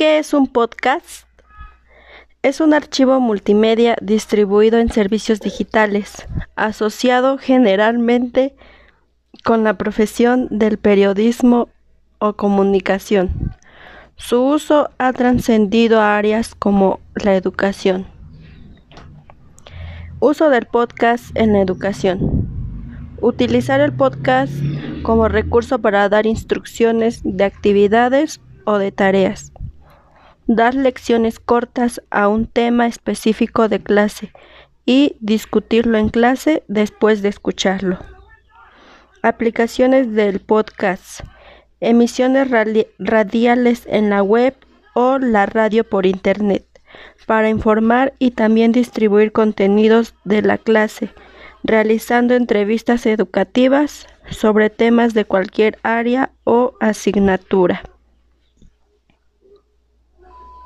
¿Qué es un podcast? Es un archivo multimedia distribuido en servicios digitales, asociado generalmente con la profesión del periodismo o comunicación. Su uso ha trascendido a áreas como la educación. Uso del podcast en la educación. Utilizar el podcast como recurso para dar instrucciones de actividades o de tareas dar lecciones cortas a un tema específico de clase y discutirlo en clase después de escucharlo. Aplicaciones del podcast. Emisiones radiales en la web o la radio por internet para informar y también distribuir contenidos de la clase, realizando entrevistas educativas sobre temas de cualquier área o asignatura.